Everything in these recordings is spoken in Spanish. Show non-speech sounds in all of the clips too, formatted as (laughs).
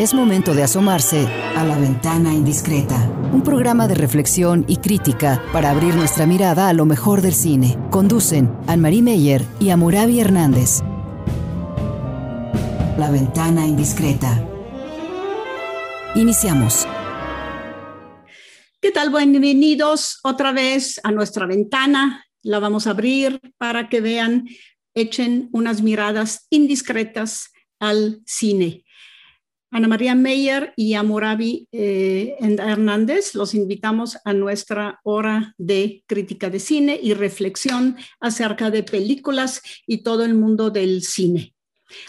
Es momento de asomarse a la ventana indiscreta, un programa de reflexión y crítica para abrir nuestra mirada a lo mejor del cine. Conducen Anne-Marie Meyer y Amurabi Hernández. La ventana indiscreta. Iniciamos. ¿Qué tal? Bienvenidos otra vez a nuestra ventana. La vamos a abrir para que vean, echen unas miradas indiscretas al cine. Ana María Meyer y a Moravi eh, Hernández los invitamos a nuestra hora de crítica de cine y reflexión acerca de películas y todo el mundo del cine.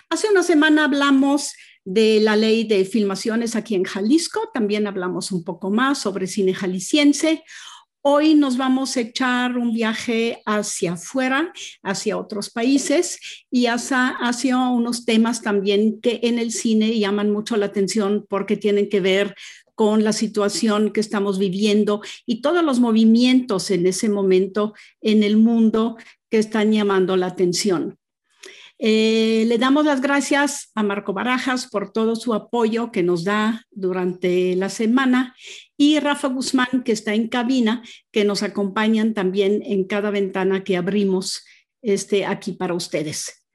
Hace una semana hablamos de la ley de filmaciones aquí en Jalisco, también hablamos un poco más sobre cine jalisciense. Hoy nos vamos a echar un viaje hacia afuera, hacia otros países y hacia, hacia, unos temas también que en el cine llaman mucho la atención porque tienen que ver con la situación que estamos viviendo y todos los movimientos en ese momento en el mundo que están llamando la atención. Eh, le damos las gracias a Marco Barajas por todo su apoyo que nos da durante la semana y Rafa Guzmán, que está en cabina, que nos acompañan también en cada ventana que abrimos este, aquí para ustedes.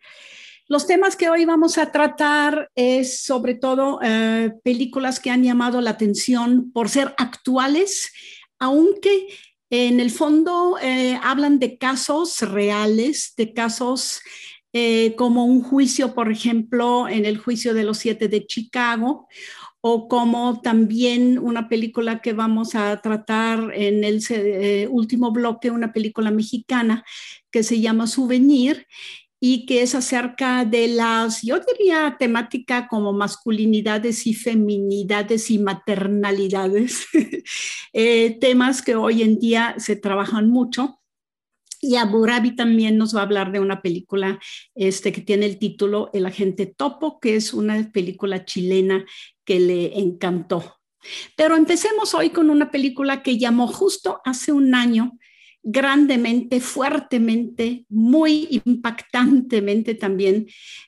Los temas que hoy vamos a tratar es sobre todo eh, películas que han llamado la atención por ser actuales, aunque en el fondo eh, hablan de casos reales, de casos eh, como un juicio, por ejemplo, en el juicio de los siete de Chicago, o como también una película que vamos a tratar en el eh, último bloque, una película mexicana que se llama Souvenir y que es acerca de las, yo diría, temática como masculinidades y feminidades y maternalidades, (laughs) eh, temas que hoy en día se trabajan mucho y Aburabi también nos va a hablar de una película este, que tiene el título El agente Topo, que es una película chilena que le encantó. Pero empecemos hoy con una película que llamó justo hace un año grandemente, fuertemente, muy impactantemente también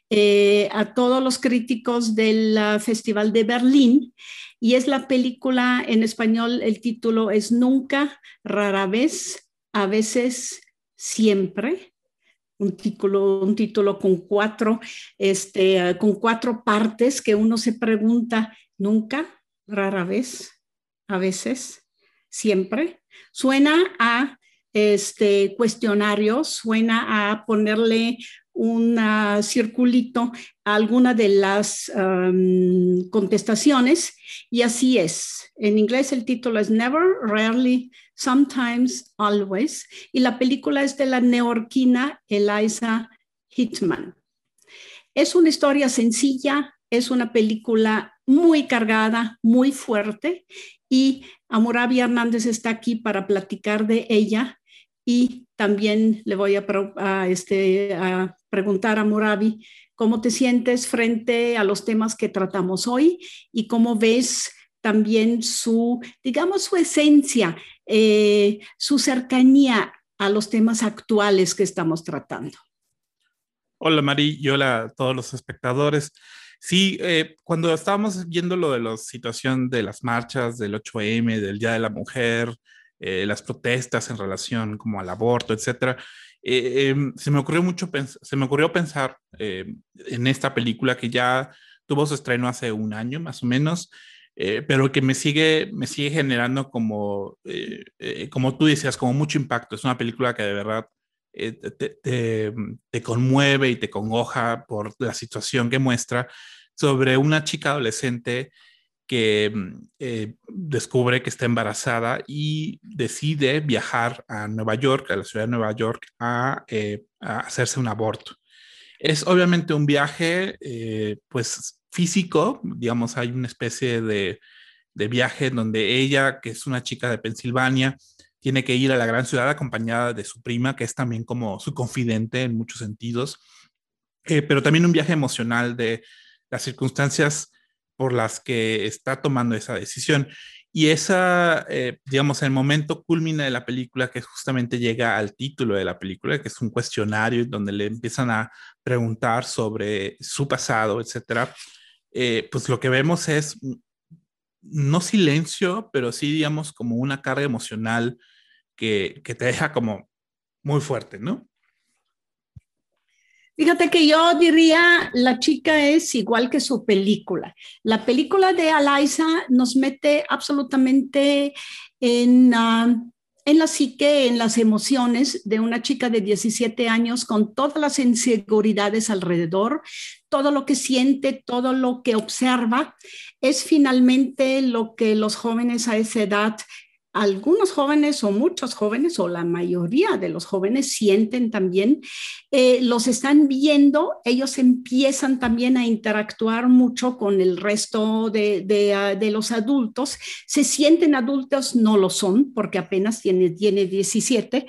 eh, a todos los críticos del uh, Festival de Berlín. Y es la película en español, el título es Nunca, rara vez, a veces, siempre, un título, un título con, cuatro, este, con cuatro partes que uno se pregunta nunca, rara vez, a veces, siempre. Suena a este cuestionario, suena a ponerle un circulito a alguna de las contestaciones y así es. En inglés el título es Never, Rarely, Sometimes, Always y la película es de la neorquina Eliza Hitman. Es una historia sencilla, es una película muy cargada, muy fuerte y Amurabi Hernández está aquí para platicar de ella y también le voy a, este, preguntar a Murabi cómo te sientes frente a los temas que tratamos hoy y cómo ves también su, digamos, su esencia, eh, su cercanía a los temas actuales que estamos tratando. Hola Mari y hola a todos los espectadores. Sí, eh, cuando estábamos viendo lo de la situación de las marchas del 8M, del Día de la Mujer, eh, las protestas en relación como al aborto, etcétera, eh, em, se me ocurrió mucho, se me ocurrió pensar em, en esta película que ya tuvo su estreno hace un año más o menos, eh, pero que me sigue, me sigue generando como, como tú decías, como mucho impacto. Es una película que de verdad te, conmueve y te congoja por la situación que muestra sobre una chica adolescente que mm, eh, descubre que está embarazada y decide viajar a Nueva York, a la ciudad de Nueva York, a, eh, hacerse un aborto. Es obviamente un viaje, eh, pues físico, digamos, hay una especie de, de viaje donde ella, que es una chica de Pensilvania, tiene que ir a la gran ciudad acompañada de su prima, que es también como su confidente en muchos sentidos, pero también un viaje emocional de las circunstancias por las que está tomando esa decisión. Y esa, eh, digamos, el momento culmina de la película, que justamente llega al título de la película, que es un cuestionario donde le empiezan a preguntar sobre su pasado, etcétera. eh, pues lo que vemos es no silencio, pero sí, digamos, como una carga emocional que, que te deja como muy fuerte, ¿no? Fíjate que yo diría, la chica es igual que su película. La película de Alaisa nos mete absolutamente en, ah, en la psique, en las emociones de una chica de 17 años con todas las inseguridades alrededor, todo lo que siente, todo lo que observa, es finalmente lo que los jóvenes a esa edad algunos jóvenes o muchos jóvenes o la mayoría de los jóvenes sienten también, eh, los están viendo, ellos empiezan también a interactuar mucho con el resto de, de, ah, los adultos, se sienten adultos, no lo son porque apenas tiene, tiene 17,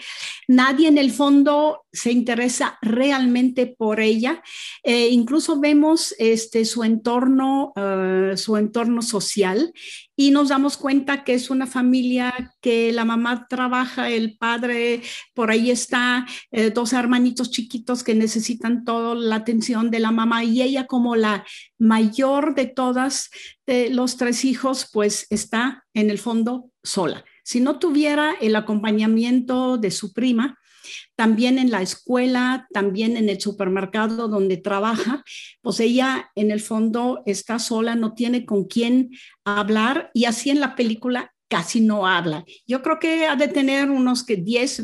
nadie en el fondo se interesa realmente por ella, eh, incluso vemos este, su entorno, uh, su entorno social y nos damos cuenta que es una familia que la mamá trabaja, el padre por ahí está, eh, dos hermanitos chiquitos que necesitan toda la atención de la mamá y ella como la mayor de todas de los tres hijos, pues está en el fondo sola. Si no tuviera el acompañamiento de su prima, también en la escuela, también en el supermercado donde trabaja, pues ella en el fondo está sola, no tiene con quién hablar y así en la película casi no habla. Yo creo que ha de tener unos que 10,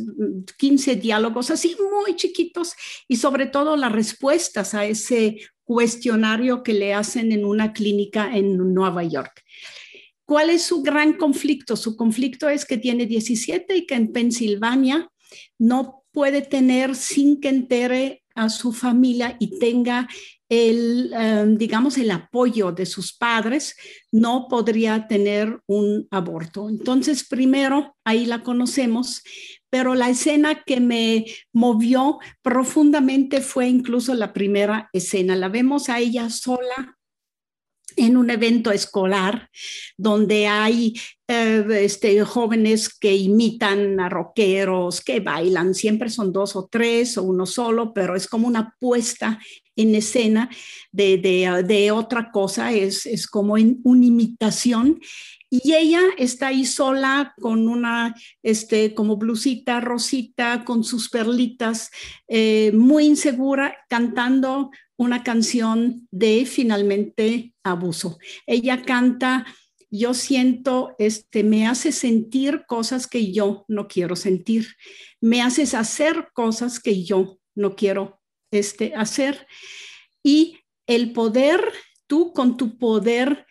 15 diálogos así muy chiquitos y sobre todo las respuestas a ese cuestionario que le hacen en una clínica en Nueva York. ¿Cuál es su gran conflicto? Su conflicto es que tiene 17 y que en Pensilvania no puede tener sin que entere a su familia y tenga el, em, digamos, el apoyo de sus padres, no podría tener un aborto. Entonces, primero, ahí la conocemos, pero la escena que me movió profundamente fue incluso la primera escena. La vemos a ella sola en un evento escolar donde hay eh, este, jóvenes que imitan a rockeros, que bailan, siempre son dos o tres o uno solo, pero es como una puesta en escena de, de, otra cosa, es, es como una imitación. Y ella está ahí sola con una, este, como blusita rosita, con sus perlitas, eh, muy insegura, cantando una canción de finalmente abuso. Ella canta, yo siento, este, me hace sentir cosas que yo no quiero sentir, me haces hacer cosas que yo no quiero este, hacer. Y el poder, tú con tu poder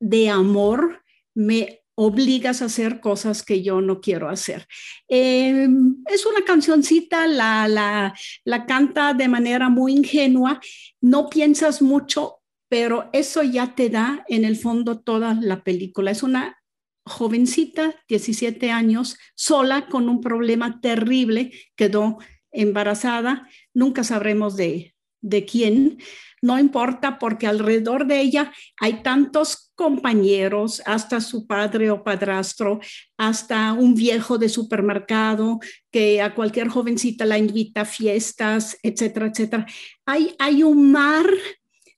de amor, me obligas a hacer cosas que yo no quiero hacer. Eh, es una cancioncita, la, la, la canta de manera muy ingenua, no piensas mucho, pero eso ya te da en el fondo toda la película. Es una jovencita, 17 años, sola con un problema terrible, quedó embarazada, nunca sabremos de, de quién, no importa porque alrededor de ella hay tantos compañeros, hasta su padre o padrastro, hasta un viejo de supermercado que a cualquier jovencita la invita a fiestas, etcétera, etcétera. Hay, hay un mar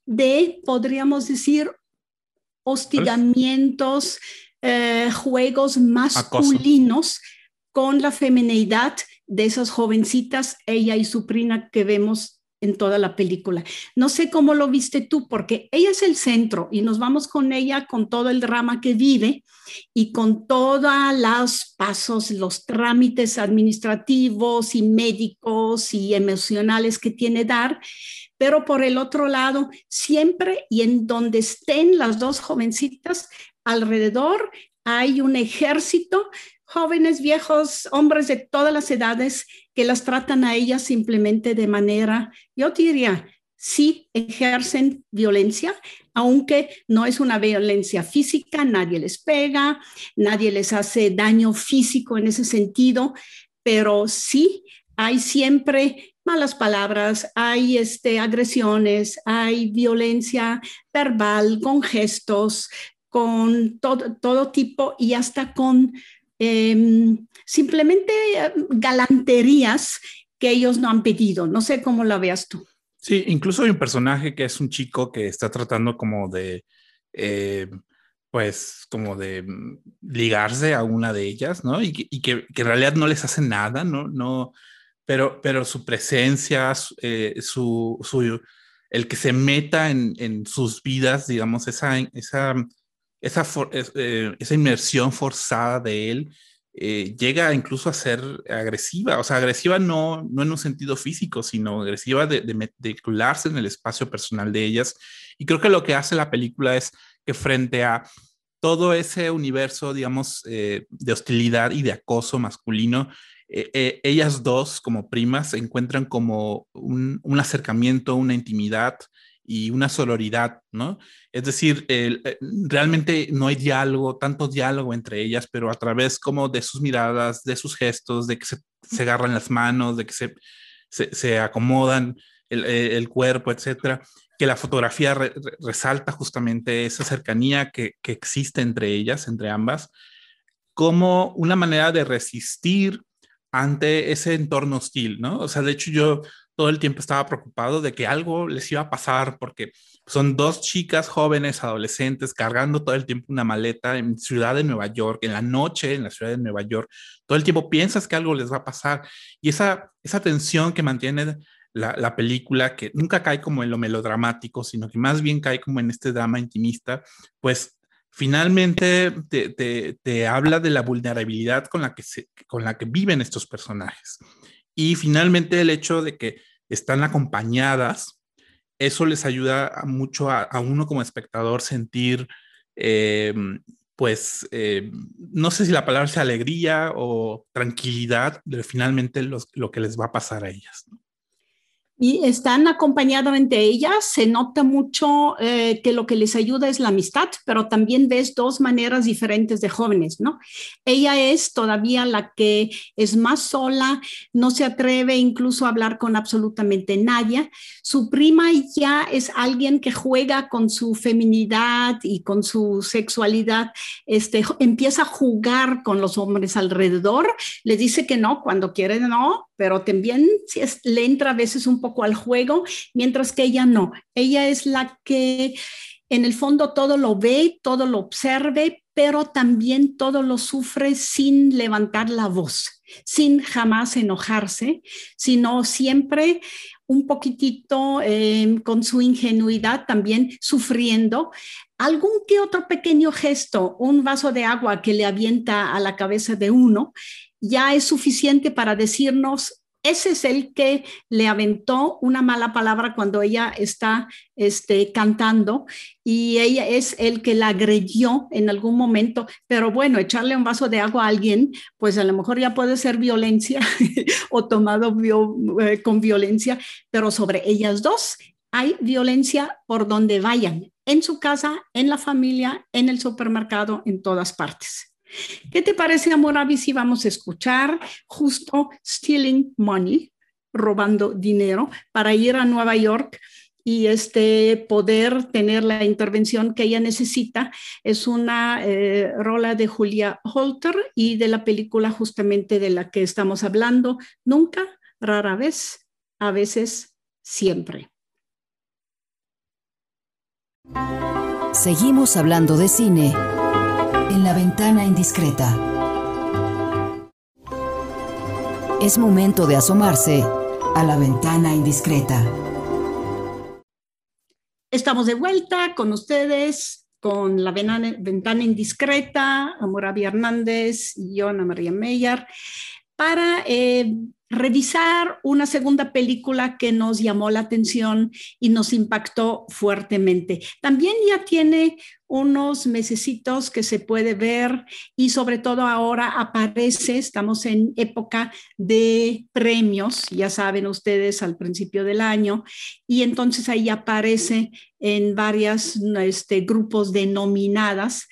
de, podríamos decir, hostigamientos, eh, juegos masculinos con la feminidad de esas jovencitas, ella y su prima que vemos en toda la película. No sé cómo lo viste tú, porque ella es el centro y nos vamos con ella con todo el drama que vive y con todos los pasos, los trámites administrativos y médicos y emocionales que tiene dar. Pero por el otro lado, siempre y en donde estén las dos jovencitas alrededor, hay un ejército jóvenes, viejos, hombres de todas las edades que las tratan a ellas simplemente de manera, yo diría, sí ejercen violencia, aunque no es una violencia física, nadie les pega, nadie les hace daño físico en ese sentido, pero sí hay siempre malas palabras, hay este, agresiones, hay violencia verbal, con gestos, con todo, todo tipo y hasta con Em, simplemente eh, galanterías que ellos no han pedido. No sé cómo la veas tú. Sí, incluso hay un personaje que es un chico que está tratando como de, eh, pues, como de mm, ligarse a una de ellas, ¿no? Y, que, en realidad no les hace nada, ¿no? no pero, pero su presencia, eh, su, su, el que se meta en, en sus vidas, digamos, esa, esa, esa, eh, esa inmersión forzada de él, eh, llega incluso a ser agresiva, o sea, agresiva no, no en un sentido físico, sino agresiva de, de, de en el espacio personal de ellas. Y creo que lo que hace la película es que frente a todo ese universo, digamos, eh, de hostilidad y de acoso masculino, ellas dos como primas se encuentran como un, un acercamiento, una intimidad y una sororidad, ¿no? Es decir, eh, realmente no hay diálogo, tanto diálogo entre ellas, pero a través como de sus miradas, de sus gestos, de que se, agarran las manos, de que se, se, acomodan el, eh, el, cuerpo, etcétera, que la fotografía resalta justamente esa cercanía que, que existe entre ellas, entre ambas, como una manera de resistir ante ese entorno hostil, ¿no? O sea, de hecho yo todo el tiempo estaba preocupado de que algo les iba a pasar porque son dos chicas jóvenes, adolescentes, cargando todo el tiempo una maleta en ciudad de Nueva York, en la noche en la ciudad de Nueva York. Todo el tiempo piensas que algo les va a pasar. Y esa, esa tensión que mantiene la, la, película, que nunca cae como en lo melodramático, sino que más bien cae como en este drama intimista, pues finalmente te, te, te habla de la vulnerabilidad con la, que se, con la que viven estos personajes. Y finalmente el hecho de que están acompañadas, eso les ayuda mucho a, uno como espectador sentir, eh, pues, eh, no sé si la palabra es alegría o tranquilidad de finalmente lo que les va a pasar a ellas. Y están acompañadas entre ellas. Se nota mucho eh, que lo que les ayuda es la amistad, pero también ves dos maneras diferentes de jóvenes, ¿no? Ella es todavía la que es más sola, no se atreve incluso a hablar con absolutamente nadie. Su prima ya es alguien que juega con su feminidad y con su sexualidad, este, empieza a jugar con los hombres alrededor, le dice que no, cuando quiere no, pero también le entra a veces un poco al juego, mientras que ella no. Ella es la que en el fondo todo lo ve, todo lo observe, pero también todo lo sufre sin levantar la voz, sin jamás enojarse, sino siempre un poquitito em, con su ingenuidad también sufriendo. Algún que otro pequeño gesto, un vaso de agua que le avienta a la cabeza de uno, ya es suficiente para decirnos, ese es el que le aventó una mala palabra cuando ella está este, cantando y ella es el que la agredió en algún momento. Pero bueno, echarle un vaso de agua a alguien, pues a lo mejor ya puede ser violencia (laughs) o tomado eh, con violencia, pero sobre ellas dos hay violencia por donde vayan, en su casa, en la familia, en el supermercado, en todas partes. ¿Qué te parece, Amoravi, si vamos a escuchar justo Stealing Money, robando dinero, para ir a Nueva York? y este poder tener la intervención que ella necesita. Es una eh, rola de Julia Holter y de la película justamente de la que estamos hablando. Nunca, rara vez, a veces, siempre. Seguimos hablando de cine en la ventana indiscreta. Es momento de asomarse a la ventana indiscreta. Estamos de vuelta con ustedes, con la ventana indiscreta, Amorabi Hernández y Ana María Meyer, para eh, revisar una segunda película que nos llamó la atención y nos impactó fuertemente. También ya tiene unos mesecitos que se puede ver y sobre todo ahora aparece, estamos en época de premios, ya saben ustedes al principio del año, y entonces ahí aparece en varios este, grupos denominadas.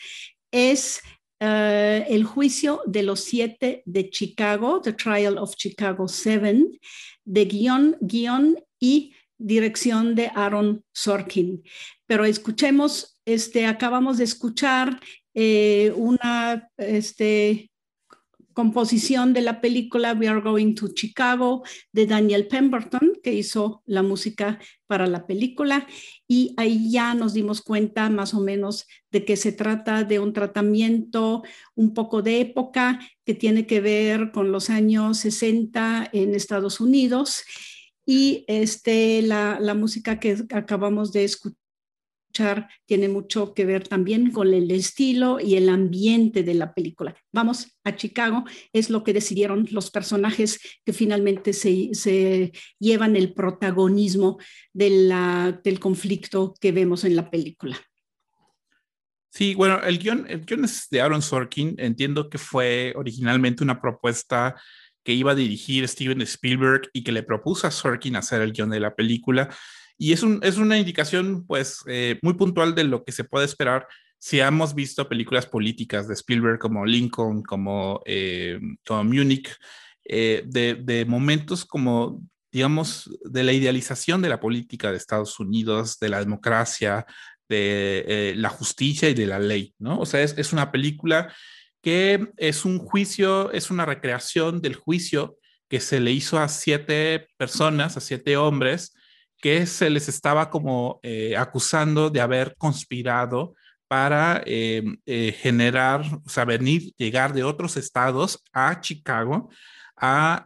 Es eh, el juicio de los siete de Chicago, The Trial of Chicago Seven, de guion, guion y dirección de Aaron Sorkin. Pero escuchemos, este, acabamos de escuchar eh, una este, composición de la película We Are Going to Chicago de Daniel Pemberton, que hizo la música para la película. Y ahí ya nos dimos cuenta más o menos de que se trata de un tratamiento un poco de época que tiene que ver con los años 60 en Estados Unidos. Y este, la, la música que acabamos de escuchar tiene mucho que ver también con el estilo y el ambiente de la película. Vamos a Chicago, es lo que decidieron los personajes que finalmente se, llevan el protagonismo del conflicto que vemos en la película. Sí, bueno, el guion, el guion es de Aaron Sorkin. Entiendo que fue originalmente una propuesta que iba a dirigir Steven Spielberg y que le propuso a Sorkin hacer el guion de la película. Y es, un, es una indicación, pues, eh, muy puntual de lo que se puede esperar si hemos visto películas políticas de Spielberg como Lincoln, como, eh, Munich, eh, de, de, momentos como, digamos, de la idealización de la política de Estados Unidos, de la democracia, de la justicia y de la ley, ¿no? O sea, es, es una película que es un juicio, es una recreación del juicio que se le hizo a siete personas, a siete hombres, que se les estaba como eh, acusando de haber conspirado para eh, eh, generar, o sea, venir, llegar de otros estados a Chicago a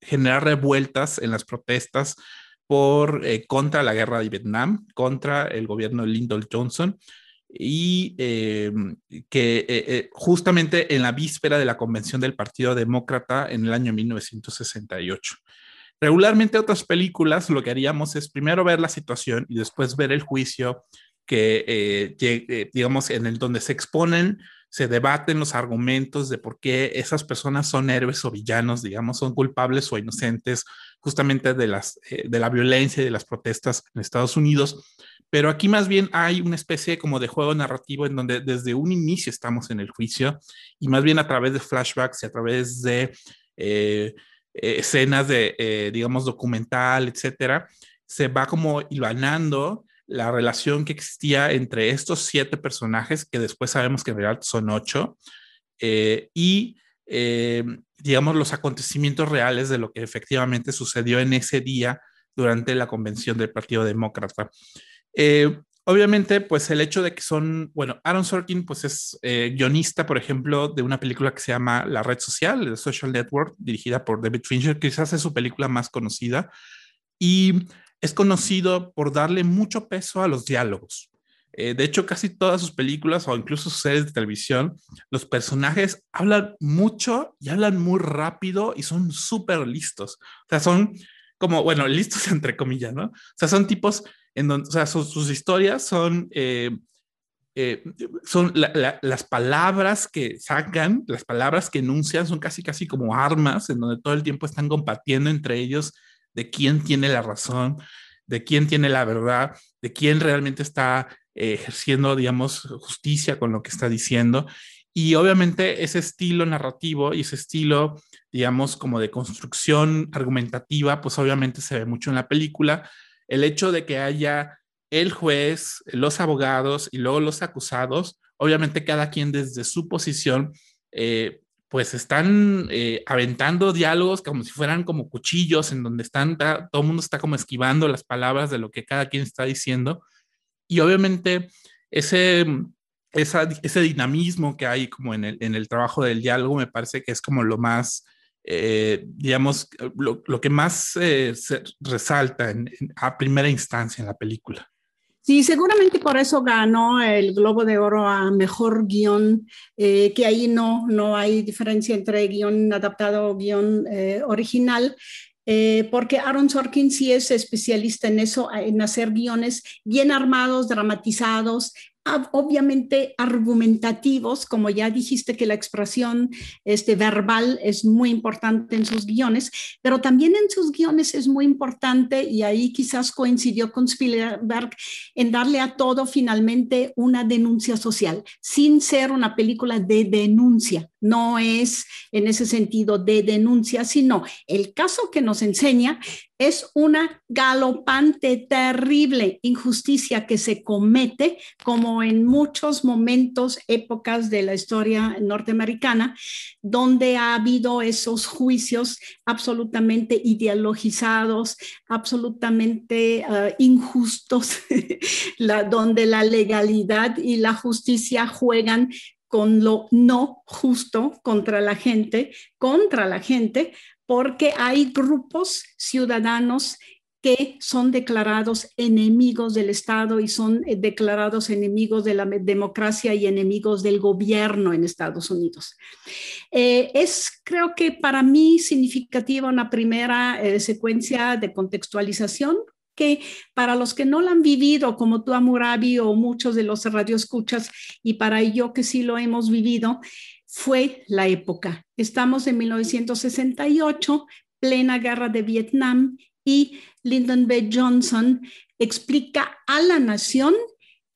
generar revueltas en las protestas por contra la guerra de Vietnam, contra el gobierno de Lyndon Johnson y que justamente en la víspera de la convención del Partido Demócrata en el año 1968. Regularmente otras películas lo que haríamos es primero ver la situación y después ver el juicio que, eh, eh, digamos, en el donde se exponen, se debaten los argumentos de por qué esas personas son héroes o villanos, digamos, son culpables o inocentes justamente de, las, eh, de la violencia y de las protestas en Estados Unidos. Pero aquí más bien hay una especie como de juego narrativo en donde desde un inicio estamos en el juicio y más bien a través de flashbacks y a través de eh, escenas de, eh, digamos, documental, etcétera, se va como hilvanando la relación que existía entre estos siete personajes, que después sabemos que en realidad son ocho, eh, y, digamos, los acontecimientos reales de lo que efectivamente sucedió en ese día durante la convención del Partido Demócrata. Obviamente, pues el hecho de que son, bueno, Aaron Sorkin, pues es eh, guionista, por ejemplo, de una película que se llama La Red Social, The Social Network, dirigida por David Fincher, quizás es su película más conocida, y es conocido por darle mucho peso a los diálogos. Eh, de hecho, casi todas sus películas o incluso sus series de televisión, los personajes hablan mucho y hablan muy rápido y son súper listos. O sea, son como, bueno, listos (laughs) entre comillas, ¿no? O sea, son tipos en donde, o sea, sus, historias son, eh, eh, son las palabras que sacan, las palabras que enuncian son casi, casi como armas, en donde todo el tiempo están compartiendo entre ellos de quién tiene la razón, de quién tiene la verdad, de quién realmente está eh, ejerciendo, digamos, justicia con lo que está diciendo. Y obviamente ese estilo narrativo y ese estilo, digamos, como de construcción argumentativa, pues obviamente se ve mucho en la película, el hecho de que haya el juez, los abogados y luego los acusados, obviamente cada quien desde su posición, eh, pues están eh, aventando diálogos como si fueran como cuchillos en donde están, todo el mundo está como esquivando las palabras de lo que cada quien está diciendo. Y obviamente ese, ese dinamismo que hay como en el, en el trabajo del diálogo me parece que es como lo más eh, digamos, lo, lo, que más eh, se resalta a primera instancia en la película. Sí, seguramente por eso ganó el Globo de Oro a Mejor Guión, eh, que ahí no, no hay diferencia entre guion adaptado o guion original. porque Aaron Sorkin sí es especialista en eso, en hacer guiones bien armados, dramatizados, obviamente argumentativos, como ya dijiste que la expresión este, verbal es muy importante en sus guiones, pero también en sus guiones es muy importante, y ahí quizás coincidió con Spielberg, en darle a todo finalmente una denuncia social, sin ser una película de denuncia. No es en ese sentido de denuncia, sino el caso que nos enseña Es una galopante, terrible injusticia que se comete, como en muchos momentos, épocas de la historia norteamericana, donde ha habido esos juicios absolutamente ideologizados, absolutamente uh, injustos, (laughs) donde la legalidad y la justicia juegan con lo no justo contra la gente, contra la gente, porque hay grupos ciudadanos que son declarados enemigos del Estado y son eh, declarados enemigos de la democracia y enemigos del gobierno en Estados Unidos. Eh, es, creo que para mí, significativa una primera eh, secuencia de contextualización que para los que no la han vivido, como tú, Amurabi, o muchos de los radioescuchas, y para yo que sí lo hemos vivido, fue la época. Estamos en 1968, plena guerra de Vietnam, y Lyndon B. Johnson explica a la nación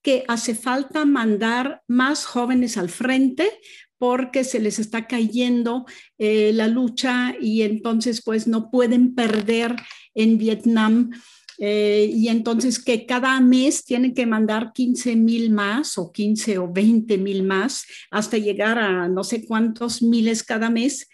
que hace falta mandar más jóvenes al frente porque se les está cayendo eh, la lucha y entonces pues no pueden perder en Vietnam eh, y entonces que cada mes tienen que mandar 15 mil más o 15 o 20 mil más hasta llegar a no sé cuántos miles cada mes.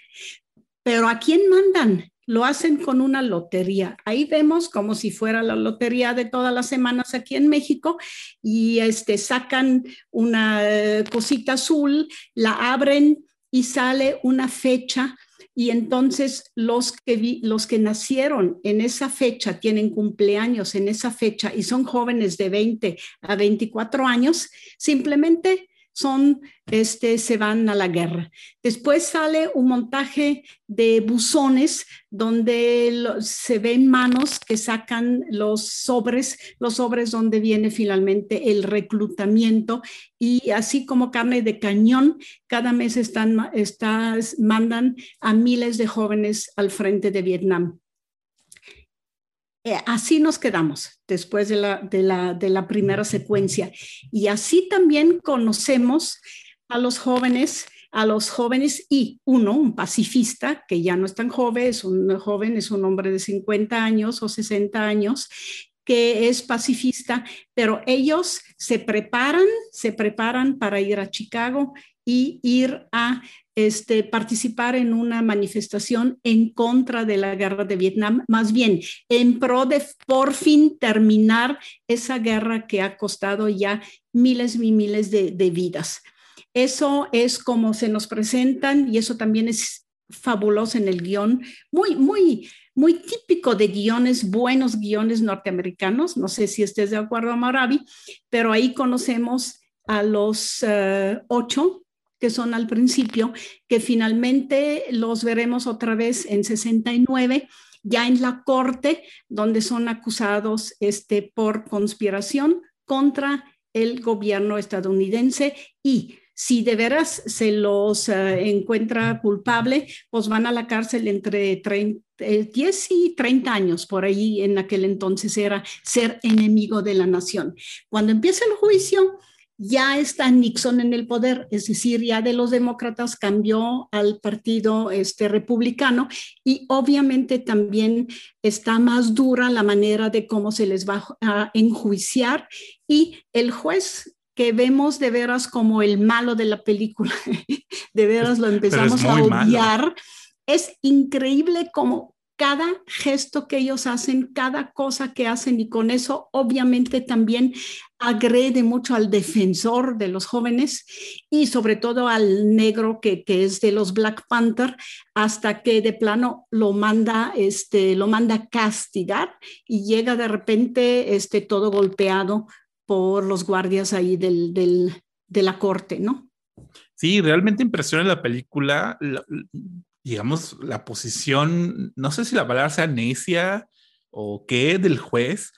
Pero ¿a quién mandan? Lo hacen con una lotería. Ahí vemos como si fuera la lotería de todas las semanas aquí en México y este, sacan una eh, cosita azul, la abren y sale una fecha y entonces los que, los que nacieron en esa fecha, tienen cumpleaños en esa fecha y son jóvenes de 20 a 24 años, simplemente son, este, se van a la guerra. Después sale un montaje de buzones donde se ven manos que sacan los sobres, los sobres donde viene finalmente el reclutamiento y así como carne de cañón, cada mes están, mandan a miles de jóvenes al frente de Vietnam. Eh, así nos quedamos después de la, de, la, de la primera secuencia. Y así también conocemos a los jóvenes a los jóvenes y uno, un pacifista, que ya no es tan joven, es un joven, es un hombre de 50 años o 60 años, que es pacifista, pero ellos se preparan, se preparan para ir a Chicago y ir a este, participar en una manifestación en contra de la guerra de Vietnam, más bien en pro de por fin terminar esa guerra que ha costado ya miles y miles de, de vidas. Eso es como se nos presentan y eso también es fabuloso en el guion, muy, muy, muy típico de guiones, buenos guiones norteamericanos. No sé si estés de acuerdo, Maravi, pero ahí conocemos a los uh, ocho que son al principio, que finalmente los veremos otra vez en 69, ya en la corte, donde son acusados este, por conspiración contra el gobierno estadounidense y si de veras se los uh, encuentra culpable, pues van a la cárcel entre 30, 10 y 30 años, por ahí en aquel entonces era ser enemigo de la nación. Cuando empieza el juicio, ya está Nixon en el poder, es decir, ya de los demócratas cambió al partido este, republicano y obviamente también está más dura la manera de cómo se les va a enjuiciar y el juez que vemos de veras como el malo de la película, (laughs) de veras lo empezamos a odiar. Es increíble como cada gesto que ellos hacen, cada cosa que hacen y con eso obviamente también agrede mucho al defensor de los jóvenes y sobre todo al negro que, que, es de los Black Panther hasta que de plano lo manda este lo manda castigar y llega de repente este todo golpeado por los guardias ahí del, del, de la corte, ¿no? Sí, realmente impresiona la película, digamos, la posición, no sé si la palabra sea necia o qué, del juez,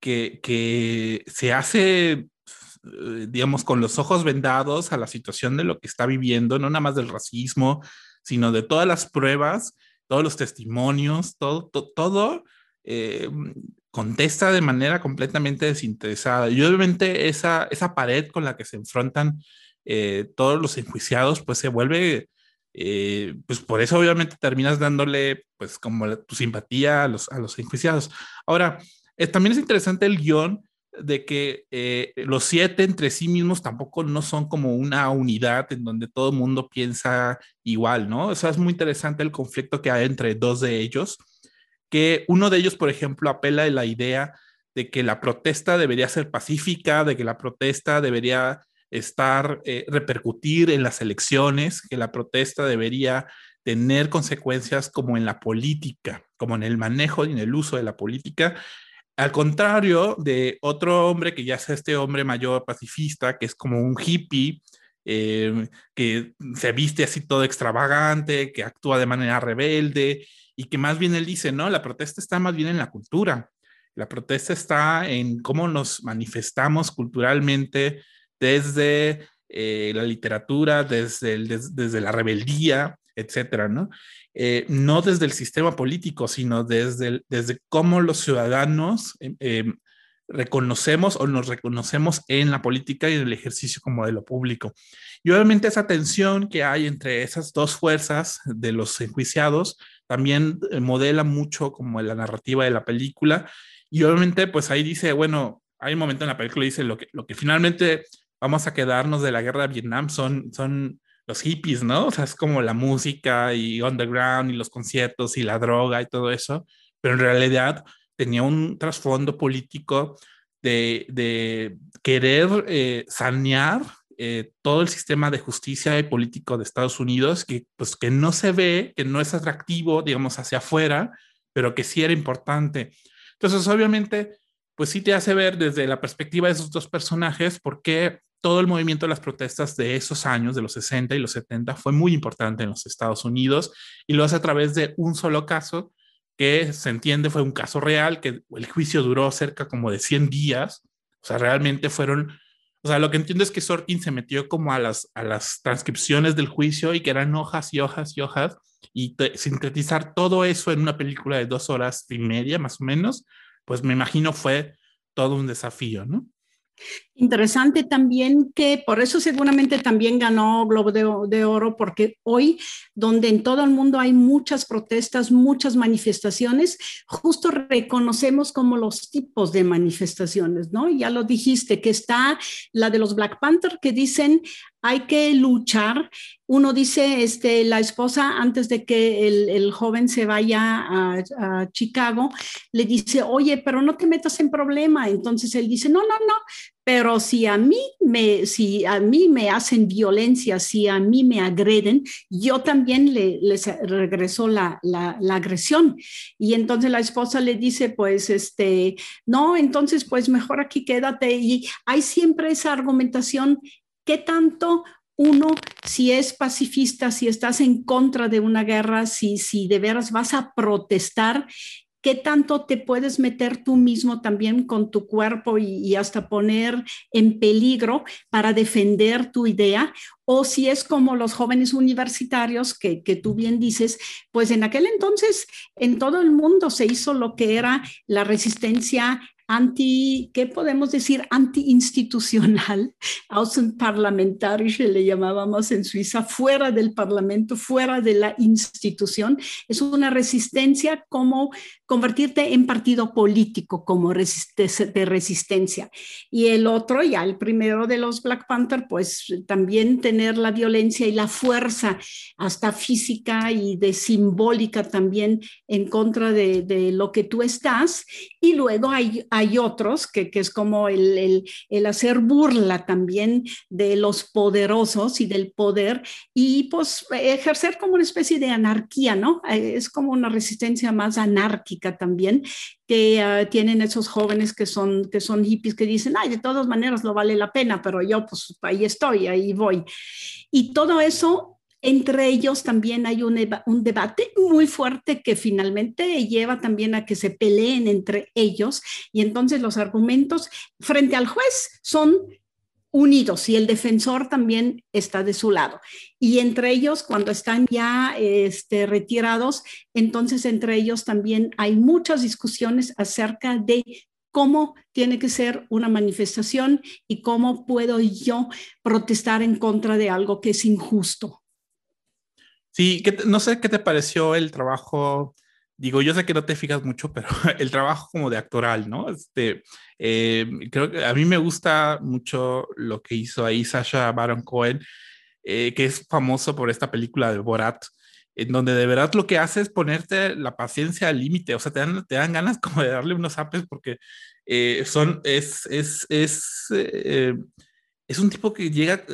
que, que se hace, eh, digamos, con los ojos vendados a la situación de lo que está viviendo, no nada más del racismo, sino de todas las pruebas, todos los testimonios, todo, todo, todo eh, contesta de manera completamente desinteresada. Y obviamente esa, esa pared con la que se enfrentan eh, todos los enjuiciados, pues se vuelve eh, pues por eso obviamente terminas dándole pues como tu simpatía a los, a los enjuiciados. Ahora, también es interesante el guion de que eh, los siete entre sí mismos tampoco no son como una unidad en donde todo el mundo piensa igual, ¿no? O sea, es muy interesante el conflicto que hay entre dos de ellos, que uno de ellos, por ejemplo, apela a la idea de que la protesta debería ser pacífica, de que la protesta debería estar, eh, repercutir en las elecciones, que la protesta debería tener consecuencias como en la política, como en el manejo y en el uso de la política, al contrario de otro hombre que ya es este hombre mayor pacifista, que es como un hippie, eh, que se viste así todo extravagante, que actúa de manera rebelde y que más bien él dice, no, la protesta está más bien en la cultura. La protesta está en cómo nos manifestamos culturalmente desde eh, la literatura, desde, desde la rebeldía, etcétera, ¿no? Eh, no desde el sistema político, sino desde, desde cómo los ciudadanos em, em, reconocemos o nos reconocemos en la política y en el ejercicio como de lo público. Y obviamente esa tensión que hay entre esas dos fuerzas de los enjuiciados también eh, modela mucho como la narrativa de la película. Y obviamente pues ahí dice, bueno, hay un momento en la película que dice lo que, lo que finalmente vamos a quedarnos de la guerra de Vietnam son, son los hippies, ¿no? O sea, es como la música y underground y los conciertos y la droga y todo eso, pero en realidad tenía un trasfondo político de, querer eh, sanear eh, todo el sistema de justicia y político de Estados Unidos, que, pues, que no se ve, que no es atractivo, digamos, hacia afuera, pero que sí era importante. Entonces, obviamente, pues sí te hace ver desde la perspectiva de esos dos personajes por qué todo el movimiento de las protestas de esos años, de los 60 y los 70, fue muy importante en los Estados Unidos y lo hace a través de un solo caso que se entiende fue un caso real, que el juicio duró cerca como de 100 días, o sea, realmente fueron, o sea, lo que entiendo es que Sorkin se metió como a las, a las transcripciones del juicio y que eran hojas y hojas y hojas, y sintetizar todo eso en una película de dos horas y media más o menos, pues me imagino fue todo un desafío, ¿no? Interesante también que por eso seguramente también ganó Globo de, Oro, porque hoy, donde en todo el mundo hay muchas protestas, muchas manifestaciones, justo reconocemos como los tipos de manifestaciones, ¿no? Ya lo dijiste, que está la de los Black Panther que dicen hay que luchar. Uno dice, este, la esposa, antes de que el, joven se vaya a, Chicago, le dice, oye, pero no te metas en problema. Entonces él dice, no, no, no, pero si a mí me, si a mí me hacen violencia, si a mí me agreden, yo también le, les regreso la, la, la, agresión. Y entonces la esposa le dice, pues, este, no, entonces, pues mejor aquí quédate. Y hay siempre esa argumentación, ¿qué tanto uno, si es pacifista, si estás en contra de una guerra, si, si de veras vas a protestar, qué tanto te puedes meter tú mismo también con tu cuerpo y, hasta poner en peligro para defender tu idea, o si es como los jóvenes universitarios que, que, tú bien dices, pues en aquel entonces en todo el mundo se hizo lo que era la resistencia anti, ¿qué podemos decir? Anti-institucional, außenparlamentarisch le llamábamos en Suiza, fuera del parlamento, fuera de la institución. Es una resistencia como convertirte en partido político, como de resistencia. Y el otro, ya el primero de los Black Panther, pues también tener la violencia y la fuerza, hasta física y de simbólica también en contra de, de lo que tú estás. Y luego hay hay otros que, es como el, hacer burla también de los poderosos y del poder y pues ejercer como una especie de anarquía, ¿no? Eh, es como una resistencia más anárquica también que ah, tienen esos jóvenes que son, que son hippies que dicen, ay, de todas maneras lo vale la pena, pero yo pues ahí estoy, ahí voy. Y todo eso entre ellos también hay un, debate muy fuerte que finalmente lleva también a que se peleen entre ellos y entonces los argumentos frente al juez son unidos y el defensor también está de su lado. Y entre ellos, cuando están ya este, retirados, entonces entre ellos también hay muchas discusiones acerca de cómo tiene que ser una manifestación y cómo puedo yo protestar en contra de algo que es injusto. Sí, no sé qué te pareció el trabajo digo, yo sé que no te fijas mucho, pero (laughs) el trabajo como de actoral, ¿no? Este, eh, creo que a mí me gusta mucho lo que hizo ahí Sasha Baron Cohen, eh, que es famoso por esta película de Borat, en donde de verdad lo que hace es ponerte la paciencia al límite, o sea, te dan, te dan ganas como de darle unos apes porque eh, son, es, es, es, es un tipo que llega,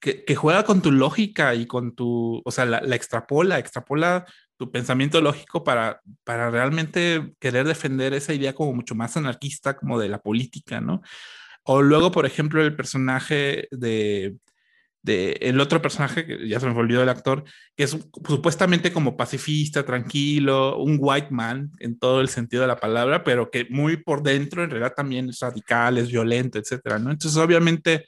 que, juega con tu lógica y con tu, o sea, la, la extrapola, extrapola tu pensamiento lógico para, para realmente querer defender esa idea como mucho más anarquista, como de la política, ¿no? O luego, por ejemplo, el personaje de, de el otro personaje, que ya se me olvidó el actor, que es supuestamente como pacifista, tranquilo, un white man en todo el sentido de la palabra, pero que muy por dentro en realidad también es radical, es violento, etcétera, ¿no? Entonces, obviamente,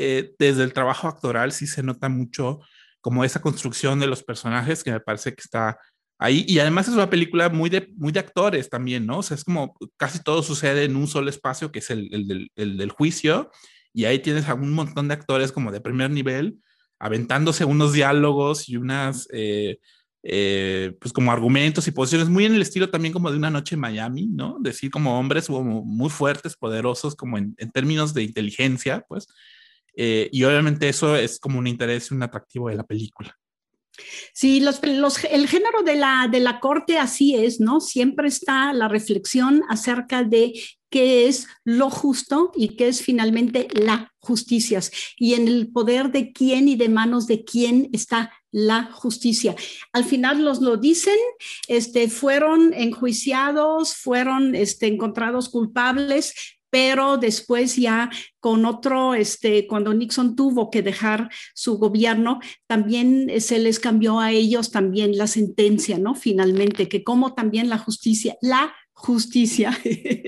eh, desde el trabajo actoral sí se nota mucho como esa construcción de los personajes que me parece que está ahí. Y además es una película muy de, muy de actores también, ¿no? O sea, es como casi todo sucede en un solo espacio, que es el, el, del, el del, juicio, y ahí tienes a un montón de actores como de primer nivel, aventándose unos diálogos y unas, eh, eh, pues como argumentos y posiciones, muy en el estilo también como de una noche en Miami, ¿no? Decir como hombres como muy fuertes, poderosos, como en, en términos de inteligencia, pues. Eh, y obviamente eso es como un interés, un atractivo de la película. Sí, los, los, el género de la, de la corte así es, ¿no? Siempre está la reflexión acerca de qué es lo justo y qué es finalmente la justicia. Y en el poder de quién y de manos de quién está la justicia. Al final los lo dicen, este, fueron enjuiciados, fueron este, encontrados culpables, pero después ya con otro, este, cuando Nixon tuvo que dejar su gobierno, también se les cambió a ellos también la sentencia, ¿no? Finalmente, que como también la justicia, la justicia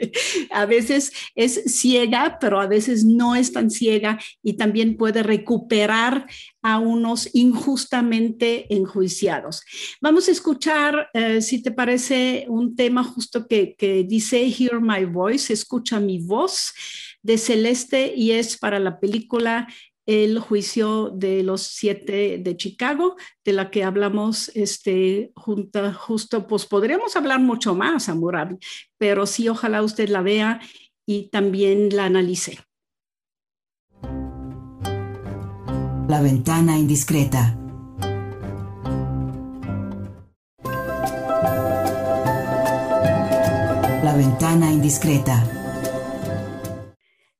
(laughs) a veces es ciega, pero a veces no es tan ciega y también puede recuperar a unos injustamente enjuiciados. Vamos a escuchar, eh, si te parece, un tema justo que, que dice Hear My Voice, escucha mi voz de Celeste y es para la película el juicio de los siete de Chicago, de la que hablamos este, junta, justo, pues podríamos hablar mucho más, Amurabi, pero sí, ojalá usted la vea y también la analice. La ventana indiscreta. La ventana indiscreta.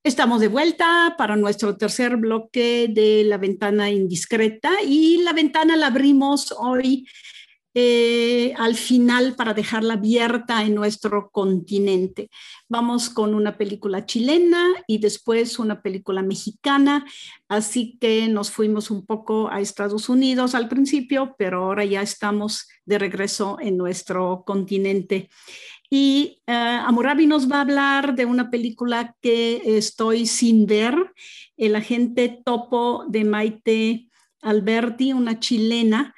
Estamos de vuelta para nuestro tercer bloque de la ventana indiscreta y la ventana la abrimos hoy eh, al final para dejarla abierta en nuestro continente. Vamos con una película chilena y después una película mexicana, así que nos fuimos un poco a Estados Unidos al principio, pero ahora ya estamos de regreso en nuestro continente. Y uh, nos va a hablar de una película que estoy sin ver, El agente topo de Maite Alberti, una chilena.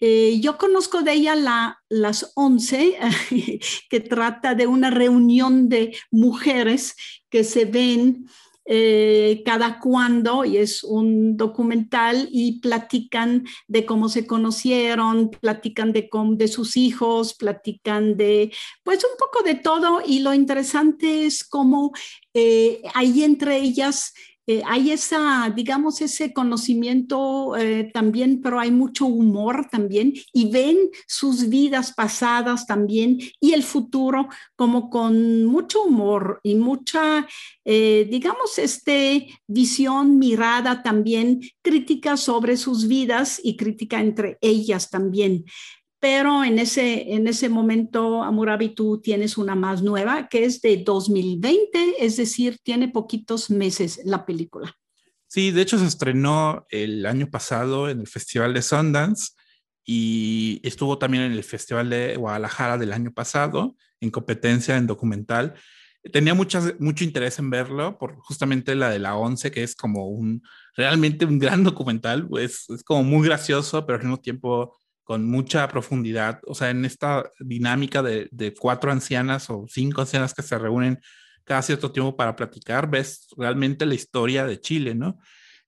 Eh, yo conozco de ella la, las 11, (laughs) que trata de una reunión de mujeres que se ven eh, cada cuando, y es un documental, y platican de cómo se conocieron, platican de, sus hijos, platican de, pues un poco de todo, y lo interesante es cómo eh, hay entre ellas eh, hay esa, digamos, ese conocimiento eh, también, pero hay mucho humor también y ven sus vidas pasadas también y el futuro como con mucho humor y mucha, eh, digamos, este visión, mirada también crítica sobre sus vidas y crítica entre ellas también pero en ese, en ese momento, Amurabi, tú tienes una más nueva que es de 2020, es decir, tiene poquitos meses la película. Sí, de hecho se estrenó el año pasado en el Festival de Sundance y estuvo también en el Festival de Guadalajara del año pasado en competencia en documental. Tenía muchas, mucho interés en verlo por justamente la de la 11, que es como un realmente un gran documental, pues es como muy gracioso, pero al mismo tiempo con mucha profundidad, o sea, en esta dinámica de, de, cuatro ancianas o cinco ancianas que se reúnen cada cierto tiempo para platicar, ves realmente la historia de Chile, ¿no?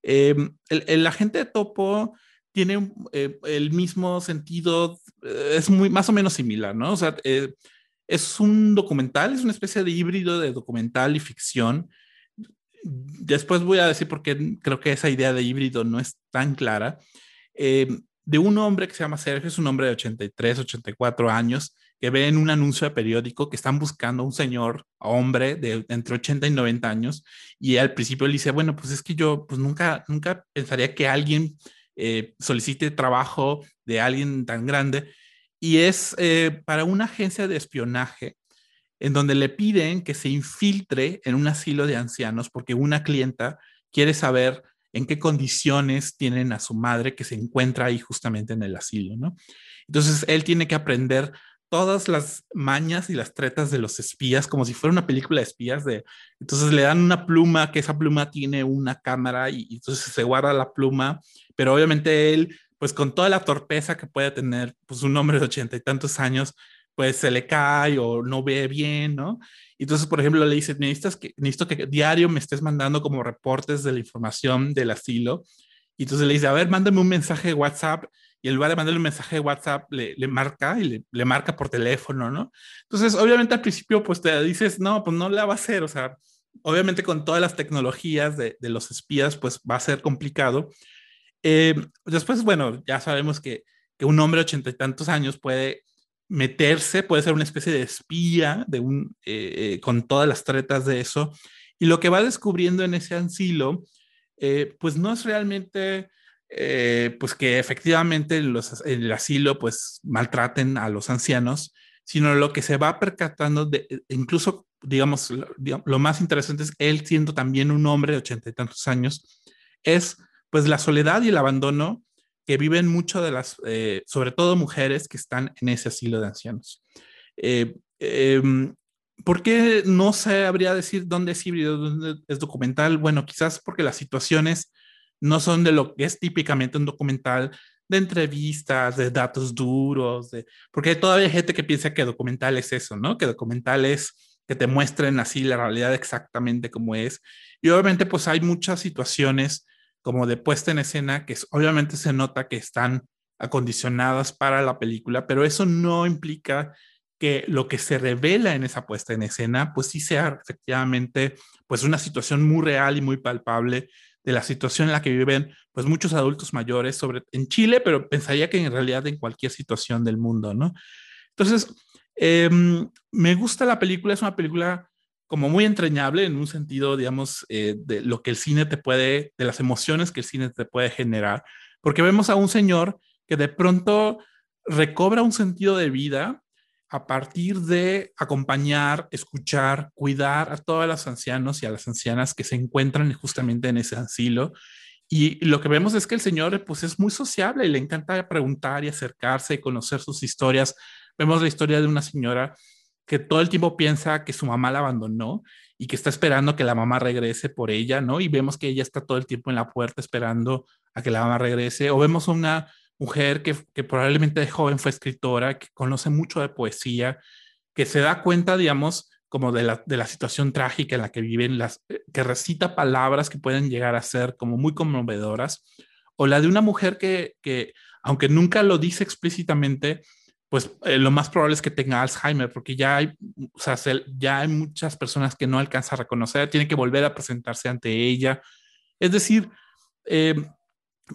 Eh, el, el, agente de Topo tiene eh, el mismo sentido, eh, es muy más o menos similar, ¿no? O sea, eh, es un documental, es una especie de híbrido de documental y ficción. Después voy a decir por qué creo que esa idea de híbrido no es tan clara. De un hombre que se llama Sergio, es un hombre de 83, 84 años, que ve en un anuncio de periódico que están buscando a un señor, hombre de entre 80 y 90 años, y al principio le dice, bueno, pues es que yo pues nunca, nunca pensaría que alguien eh, solicite trabajo de alguien tan grande, y es eh, para una agencia de espionaje en donde le piden que se infiltre en un asilo de ancianos porque una clienta quiere saber en qué condiciones tienen a su madre que se encuentra ahí justamente en el asilo, ¿no? Entonces él tiene que aprender todas las mañas y las tretas de los espías, como si fuera una película de espías. De, entonces le dan una pluma, que esa pluma tiene una cámara y, entonces se guarda la pluma, pero obviamente él, pues con toda la torpeza que puede tener, pues un hombre de ochenta y tantos años, pues se le cae o no ve bien, ¿no? Entonces, por ejemplo, le dice, necesitas que, necesito que diario me estés mandando como reportes de la información del asilo. Y entonces le dice, a ver, mándame un mensaje de WhatsApp y en lugar de mandarle un mensaje de WhatsApp, le, le marca y le, le, marca por teléfono, ¿no? Entonces, obviamente al principio, pues te dices, no, pues no la va a hacer, o sea, obviamente con todas las tecnologías de, de los espías, pues va a ser complicado. Eh, después, bueno, ya sabemos que, que un hombre de ochenta y tantos años puede meterse, puede ser una especie de espía de un, eh, eh, con todas las tretas de eso. Y lo que va descubriendo en ese asilo, eh, pues no es realmente pues que efectivamente los, en el asilo pues maltraten a los ancianos, sino lo que se va percatando de, incluso, digamos, lo, más interesante es él siendo también un hombre de ochenta y tantos años, es pues la soledad y el abandono que viven mucho de las, eh, sobre todo mujeres que están en ese asilo de ancianos. Eh, em, ¿Por qué no se habría decir dónde es híbrido, dónde es documental? Bueno, quizás porque las situaciones no son de lo que es típicamente un documental de entrevistas, de datos duros, de, porque todavía gente que piensa que documental es eso, ¿no? Que documental es que te muestren así la realidad exactamente como es. Y obviamente pues hay muchas situaciones como de puesta en escena que obviamente se nota que están acondicionadas para la película, pero eso no implica que lo que se revela en esa puesta en escena pues sí sea efectivamente pues una situación muy real y muy palpable de la situación en la que viven pues muchos adultos mayores sobre en Chile, pero pensaría que en realidad en cualquier situación del mundo, ¿no? Entonces, em, me gusta la película, es una película como muy entrañable en un sentido, digamos, eh, de lo que el cine te puede, de las emociones que el cine te puede generar, porque vemos a un señor que de pronto recobra un sentido de vida a partir de acompañar, escuchar, cuidar a todos los ancianos y a las ancianas que se encuentran justamente en ese asilo. Y lo que vemos es que el señor pues es muy sociable y le encanta preguntar y acercarse y conocer sus historias. Vemos la historia de una señora que todo el tiempo piensa que su mamá la abandonó y que está esperando que la mamá regrese por ella, ¿no? Y vemos que ella está todo el tiempo en la puerta esperando a que la mamá regrese. O vemos una mujer que, que, probablemente de joven fue escritora, que conoce mucho de poesía, que se da cuenta, digamos, como de la, de la situación trágica en la que viven, las, eh, que recita palabras que pueden llegar a ser como muy conmovedoras, o la de una mujer que, que aunque nunca lo dice explícitamente, pues eh, lo más probable es que tenga Alzheimer, porque ya hay, o sea, se, ya hay muchas personas que no alcanza a reconocer, tiene que volver a presentarse ante ella. Es decir, eh,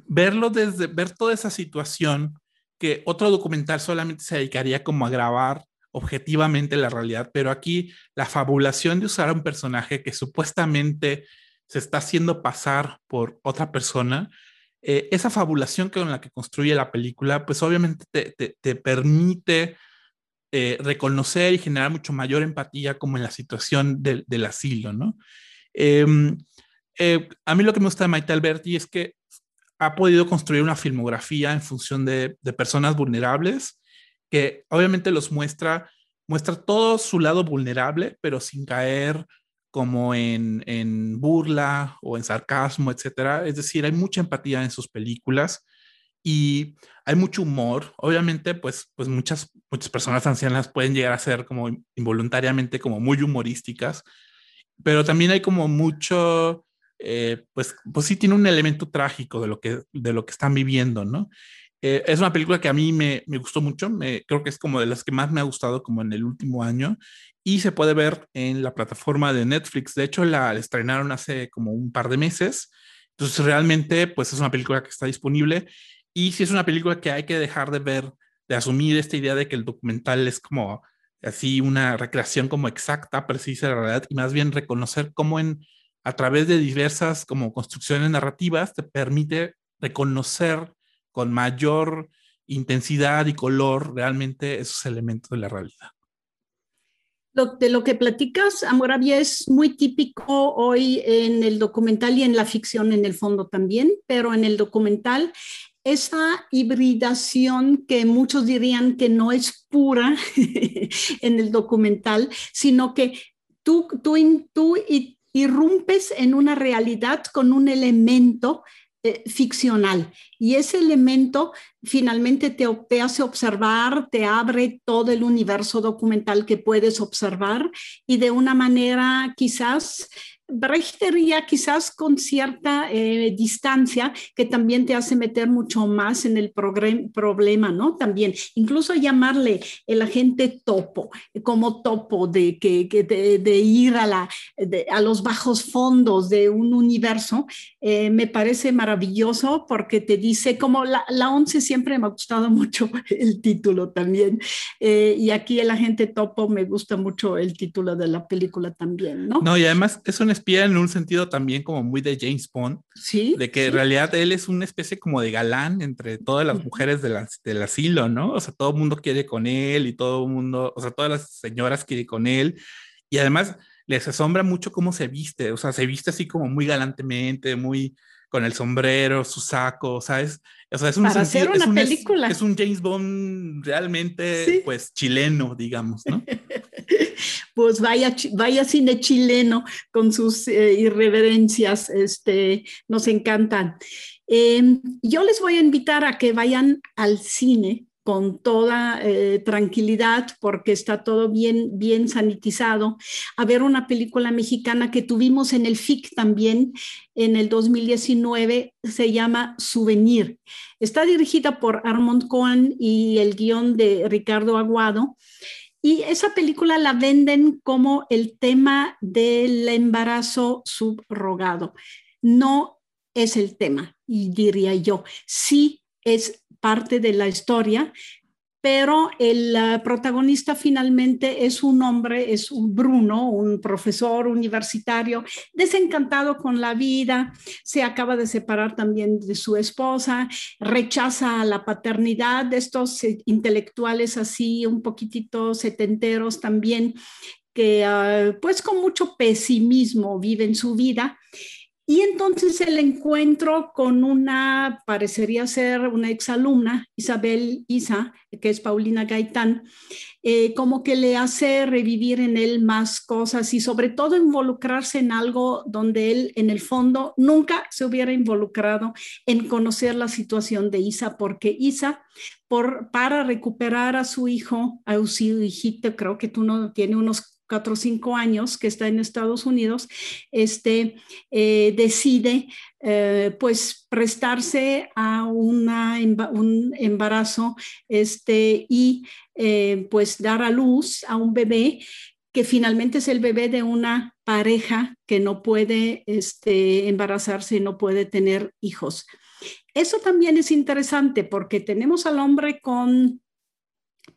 verlo desde, ver toda esa situación que otro documental solamente se dedicaría como a grabar objetivamente la realidad, pero aquí la fabulación de usar a un personaje que supuestamente se está haciendo pasar por otra persona, eh, esa fabulación con la que construye la película, pues obviamente te, te, te permite eh, reconocer y generar mucho mayor empatía como en la situación del, asilo, ¿no? Eh, a mí lo que me gusta de Maite Alberti es que ha podido construir una filmografía en función de, de, personas vulnerables que obviamente los muestra, muestra todo su lado vulnerable, pero sin caer como en, en burla o en sarcasmo, etcétera. Es decir, hay mucha empatía en sus películas y hay mucho humor. Obviamente, pues, pues muchas, muchas personas ancianas pueden llegar a ser como involuntariamente como muy humorísticas, pero también hay como mucho eh, pues, pues sí tiene un elemento trágico de lo que, de lo que están viviendo, ¿no? Eh, es una película que a mí me, me gustó mucho, me, creo que es como de las que más me ha gustado como en el último año y se puede ver en la plataforma de Netflix. De hecho, la, la estrenaron hace como un par de meses. Entonces, realmente, pues es una película que está disponible y si es una película que hay que dejar de ver, de asumir esta idea de que el documental es como así una recreación como exacta, precisa de la realidad y más bien reconocer cómo en a través de diversas como construcciones narrativas te permite reconocer con mayor intensidad y color realmente esos elementos de la realidad. De lo que platicas, Amoravia, es muy típico hoy en el documental y en la ficción en el fondo también, pero en el documental esa hibridación que muchos dirían que no es pura (laughs) en el documental, sino que tú, tú irrumpes en una realidad con un elemento eh, ficcional. Y ese elemento finalmente te, te, hace observar, te abre todo el universo documental que puedes observar y de una manera quizás Brechter quizás con cierta eh, distancia que también te hace meter mucho más en el problema, ¿no? También, incluso llamarle el agente topo, como topo de, que, de, ir a, la, a los bajos fondos de un universo, eh, me parece maravilloso porque te dice, como la, la 11 siempre me ha gustado mucho (laughs) el título también, eh, y aquí el agente topo me gusta mucho el título de la película también, ¿no? No, y además es un espía en un sentido también como muy de James Bond. Sí. De que en realidad él es una especie como de galán entre todas las mujeres de del asilo, ¿no? O sea, todo el mundo quiere con él y todo el mundo, o sea, todas las señoras quieren con él. Y además les asombra mucho cómo se viste, o sea, se viste así como muy galantemente, muy con el sombrero, su saco, ¿sabes? O sea, es un, Para hacer una es un, película. Es, un James Bond realmente, pues, chileno, digamos, ¿no? (laughs) (laughs) pues vaya, vaya cine chileno con sus eh, irreverencias, este, nos encantan. Eh, yo les voy a invitar a que vayan al cine con toda eh, tranquilidad porque está todo bien, bien sanitizado, a ver una película mexicana que tuvimos en el FIC también en el 2019, se llama Souvenir. Está dirigida por Armand Cohen y el guion de Ricardo Aguado. Y esa película la venden como el tema del embarazo subrogado. No es el tema, y diría yo, sí es parte de la historia, pero el uh, protagonista finalmente es un hombre, es un Bruno, un profesor universitario, desencantado con la vida, se acaba de separar también de su esposa, rechaza la paternidad de estos eh, intelectuales así, un poquitito setenteros también, que uh, pues con mucho pesimismo viven su vida y entonces el encuentro con una, parecería ser una exalumna, Isabel Isa, que es Paulina Gaitán, eh, como que le hace revivir en él más cosas y sobre todo involucrarse en algo donde él en el fondo nunca se hubiera involucrado en conocer la situación de Isa, porque Isa, por, para recuperar a su hijo, a su hijito, creo que tú no tiene unos cuatro o cinco años que está en Estados Unidos, este, eh, decide eh, pues prestarse a un embarazo este, y eh, pues dar a luz a un bebé que finalmente es el bebé de una pareja que no puede este, embarazarse y no puede tener hijos. Eso también es interesante porque tenemos al hombre con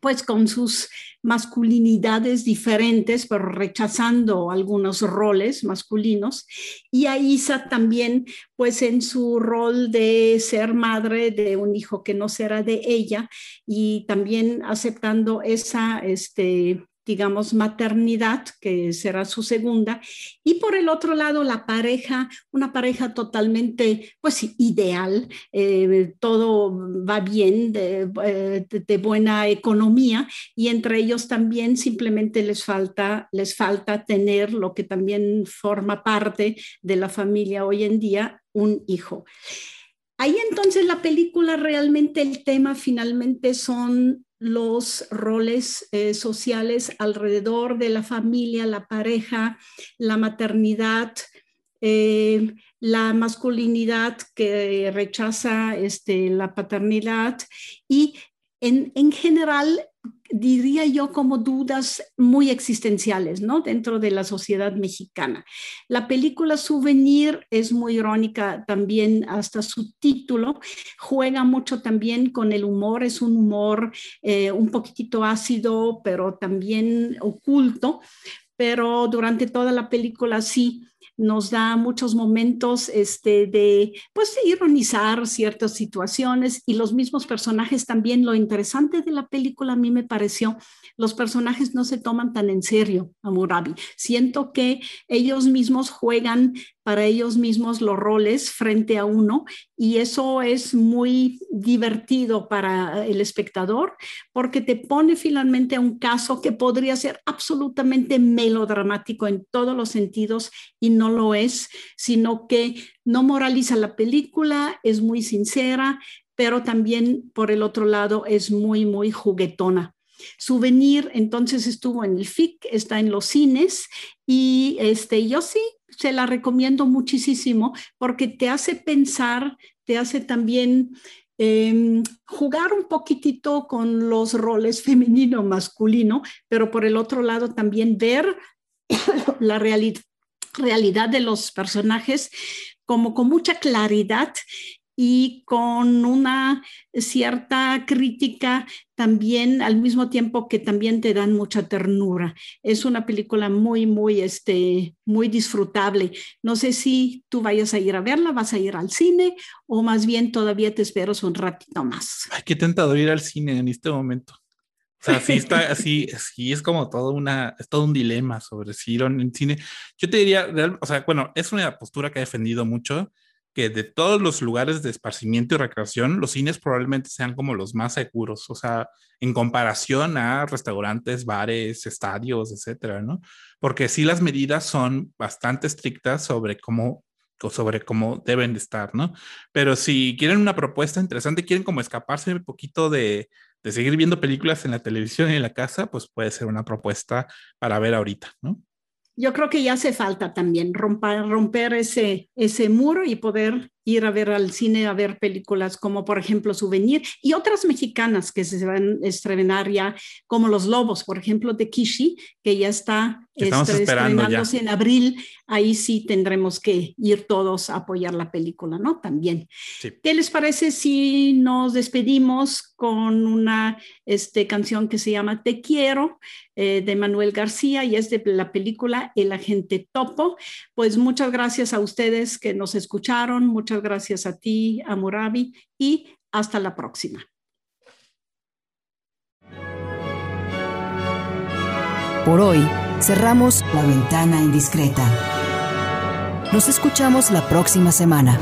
pues con sus masculinidades diferentes, pero rechazando algunos roles masculinos, y a Isa también, pues en su rol de ser madre de un hijo que no será de ella, y también aceptando esa, este, digamos, maternidad, que será su segunda, y por el otro lado la pareja, una pareja totalmente, pues ideal, eh, todo va bien, de, eh, de, buena economía, y entre ellos también simplemente les falta, les falta tener lo que también forma parte de la familia hoy en día, un hijo. Ahí entonces la película realmente el tema finalmente son los roles eh, sociales alrededor de la familia, la pareja, la maternidad, eh, la masculinidad que rechaza este, la paternidad. Y en, en general diría yo, como dudas muy existenciales, ¿no? Dentro de la sociedad mexicana. La película Souvenir es muy irónica también, hasta su título, juega mucho también con el humor, es un humor eh, un poquitito ácido, pero también oculto, pero durante toda la película sí nos da muchos momentos este, de, pues, ironizar ciertas situaciones y los mismos personajes también. Lo interesante de la película a mí me pareció, los personajes no se toman tan en serio a Murabi. Siento que ellos mismos juegan para ellos mismos los roles frente a uno y eso es muy divertido para el espectador porque te pone finalmente a un caso que podría ser absolutamente melodramático en todos los sentidos y no lo es, sino que no moraliza la película, es muy sincera, pero también por el otro lado es muy, muy juguetona. Souvenir entonces estuvo en el FIC, está en los cines y este, yo sí se la recomiendo muchísimo porque te hace pensar, te hace también em, jugar un poquitito con los roles femenino, masculino, pero por el otro lado también ver (coughs) la realidad de los personajes como con mucha claridad y con una cierta crítica también al mismo tiempo que también te dan mucha ternura. Es una película muy, muy, este, muy disfrutable. No sé si tú vayas a ir a verla, vas a ir al cine o más bien todavía te esperas un ratito más. Ay, qué tentador ir al cine en este momento. O sea, sí está así, sí es como todo una, es todo un dilema sobre si ir en cine. Yo te diría, o sea, bueno, es una postura que he defendido mucho que de todos los lugares de esparcimiento y recreación, los cines probablemente sean como los más seguros, o sea, en comparación a restaurantes, bares, estadios, etcétera, ¿no? Porque sí las medidas son bastante estrictas sobre cómo sobre cómo deben de estar, ¿no? Pero si quieren una propuesta interesante, quieren como escaparse un poquito de, de seguir viendo películas en la televisión y en la casa, pues puede ser una propuesta para ver ahorita, ¿no? yo creo que ya hace falta también romper, romper ese, ese muro y poder ir a ver al cine, a ver películas como por ejemplo Souvenir y otras mexicanas que se van a estrenar ya, como Los Lobos, por ejemplo, de Kishi, que ya está este, estrenándose en abril. Ahí sí tendremos que ir todos a apoyar la película, ¿no? También. ¿Qué les parece si nos despedimos con una este, canción que se llama Te Quiero eh, de Manuel García y es de la película El Agente Topo? Pues muchas gracias a ustedes que nos escucharon. Muchas Muchas gracias a ti, a Murabi, y hasta la próxima. Por hoy, cerramos la ventana indiscreta. Nos escuchamos la próxima semana.